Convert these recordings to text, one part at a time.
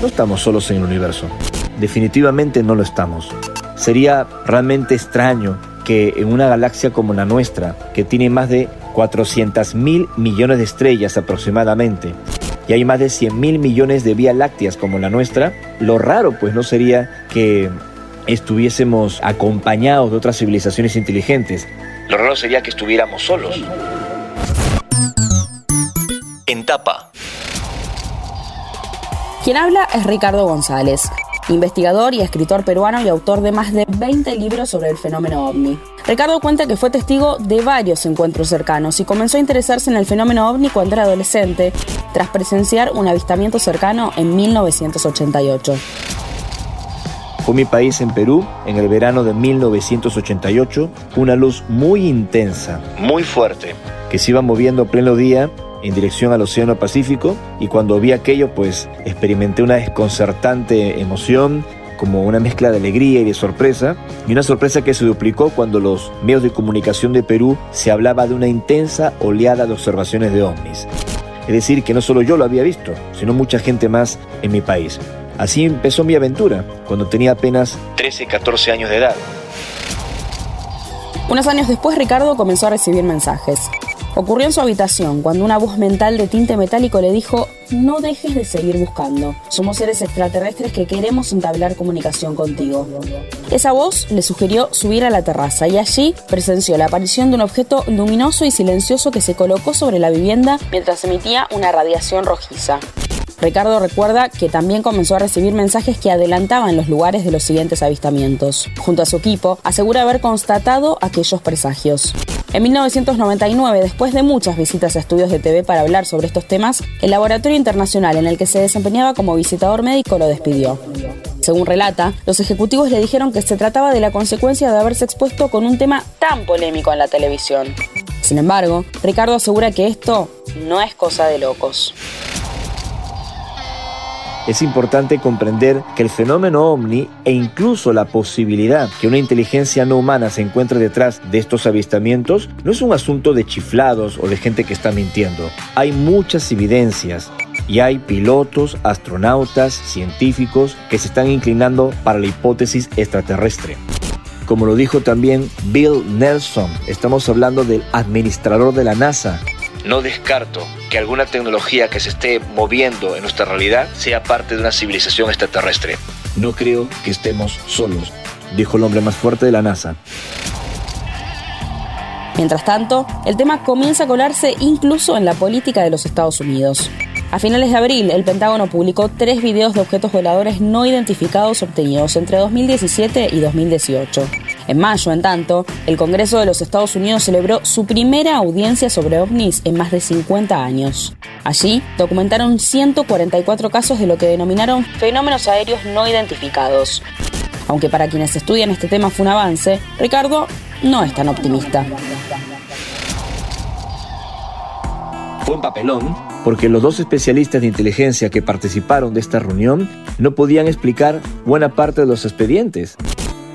no estamos solos en el universo. Definitivamente no lo estamos. Sería realmente extraño que en una galaxia como la nuestra, que tiene más de 400 mil millones de estrellas aproximadamente, y hay más de 100 mil millones de vías lácteas como la nuestra, lo raro pues no sería que estuviésemos acompañados de otras civilizaciones inteligentes. Lo raro sería que estuviéramos solos. En tapa. Quien habla es Ricardo González, investigador y escritor peruano y autor de más de 20 libros sobre el fenómeno ovni. Ricardo cuenta que fue testigo de varios encuentros cercanos y comenzó a interesarse en el fenómeno ovni cuando era adolescente, tras presenciar un avistamiento cercano en 1988. Fue mi país en Perú en el verano de 1988, una luz muy intensa, muy fuerte, que se iba moviendo a pleno día en dirección al Océano Pacífico y cuando vi aquello pues experimenté una desconcertante emoción como una mezcla de alegría y de sorpresa, y una sorpresa que se duplicó cuando los medios de comunicación de Perú se hablaba de una intensa oleada de observaciones de ovnis. Es decir, que no solo yo lo había visto, sino mucha gente más en mi país. Así empezó mi aventura, cuando tenía apenas 13, 14 años de edad. Unos años después Ricardo comenzó a recibir mensajes. Ocurrió en su habitación cuando una voz mental de tinte metálico le dijo, no dejes de seguir buscando. Somos seres extraterrestres que queremos entablar comunicación contigo. Esa voz le sugirió subir a la terraza y allí presenció la aparición de un objeto luminoso y silencioso que se colocó sobre la vivienda mientras emitía una radiación rojiza. Ricardo recuerda que también comenzó a recibir mensajes que adelantaban los lugares de los siguientes avistamientos. Junto a su equipo, asegura haber constatado aquellos presagios. En 1999, después de muchas visitas a estudios de TV para hablar sobre estos temas, el laboratorio internacional en el que se desempeñaba como visitador médico lo despidió. Según relata, los ejecutivos le dijeron que se trataba de la consecuencia de haberse expuesto con un tema tan polémico en la televisión. Sin embargo, Ricardo asegura que esto no es cosa de locos. Es importante comprender que el fenómeno ovni e incluso la posibilidad que una inteligencia no humana se encuentre detrás de estos avistamientos no es un asunto de chiflados o de gente que está mintiendo. Hay muchas evidencias y hay pilotos, astronautas, científicos que se están inclinando para la hipótesis extraterrestre. Como lo dijo también Bill Nelson, estamos hablando del administrador de la NASA, no descarto que alguna tecnología que se esté moviendo en nuestra realidad sea parte de una civilización extraterrestre. No creo que estemos solos, dijo el hombre más fuerte de la NASA. Mientras tanto, el tema comienza a colarse incluso en la política de los Estados Unidos. A finales de abril, el Pentágono publicó tres videos de objetos voladores no identificados obtenidos entre 2017 y 2018. En mayo, en tanto, el Congreso de los Estados Unidos celebró su primera audiencia sobre ovnis en más de 50 años. Allí documentaron 144 casos de lo que denominaron fenómenos aéreos no identificados. Aunque para quienes estudian este tema fue un avance, Ricardo no es tan optimista. Fue un papelón porque los dos especialistas de inteligencia que participaron de esta reunión no podían explicar buena parte de los expedientes.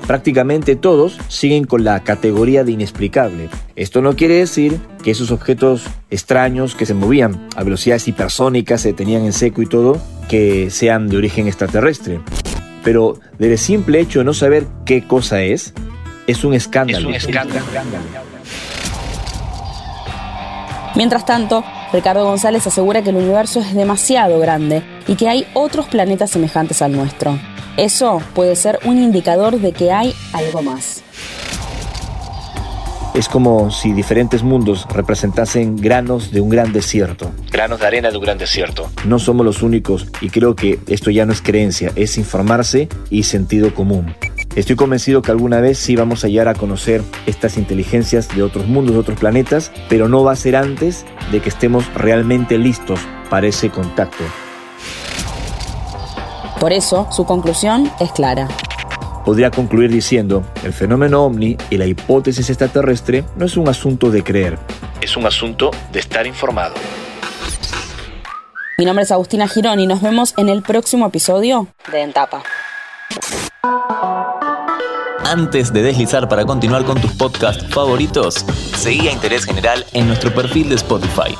Prácticamente todos siguen con la categoría de inexplicable. Esto no quiere decir que esos objetos extraños que se movían a velocidades hipersónicas, se detenían en seco y todo, que sean de origen extraterrestre. Pero del simple hecho de no saber qué cosa es, es un escándalo. Es un escándalo. Mientras tanto, Ricardo González asegura que el universo es demasiado grande y que hay otros planetas semejantes al nuestro. Eso puede ser un indicador de que hay algo más. Es como si diferentes mundos representasen granos de un gran desierto. Granos de arena de un gran desierto. No somos los únicos y creo que esto ya no es creencia, es informarse y sentido común. Estoy convencido que alguna vez sí vamos a llegar a conocer estas inteligencias de otros mundos, de otros planetas, pero no va a ser antes de que estemos realmente listos para ese contacto. Por eso, su conclusión es clara. Podría concluir diciendo, el fenómeno ovni y la hipótesis extraterrestre no es un asunto de creer, es un asunto de estar informado. Mi nombre es Agustina Girón y nos vemos en el próximo episodio de Entapa. Antes de deslizar para continuar con tus podcasts favoritos, seguí a Interés General en nuestro perfil de Spotify.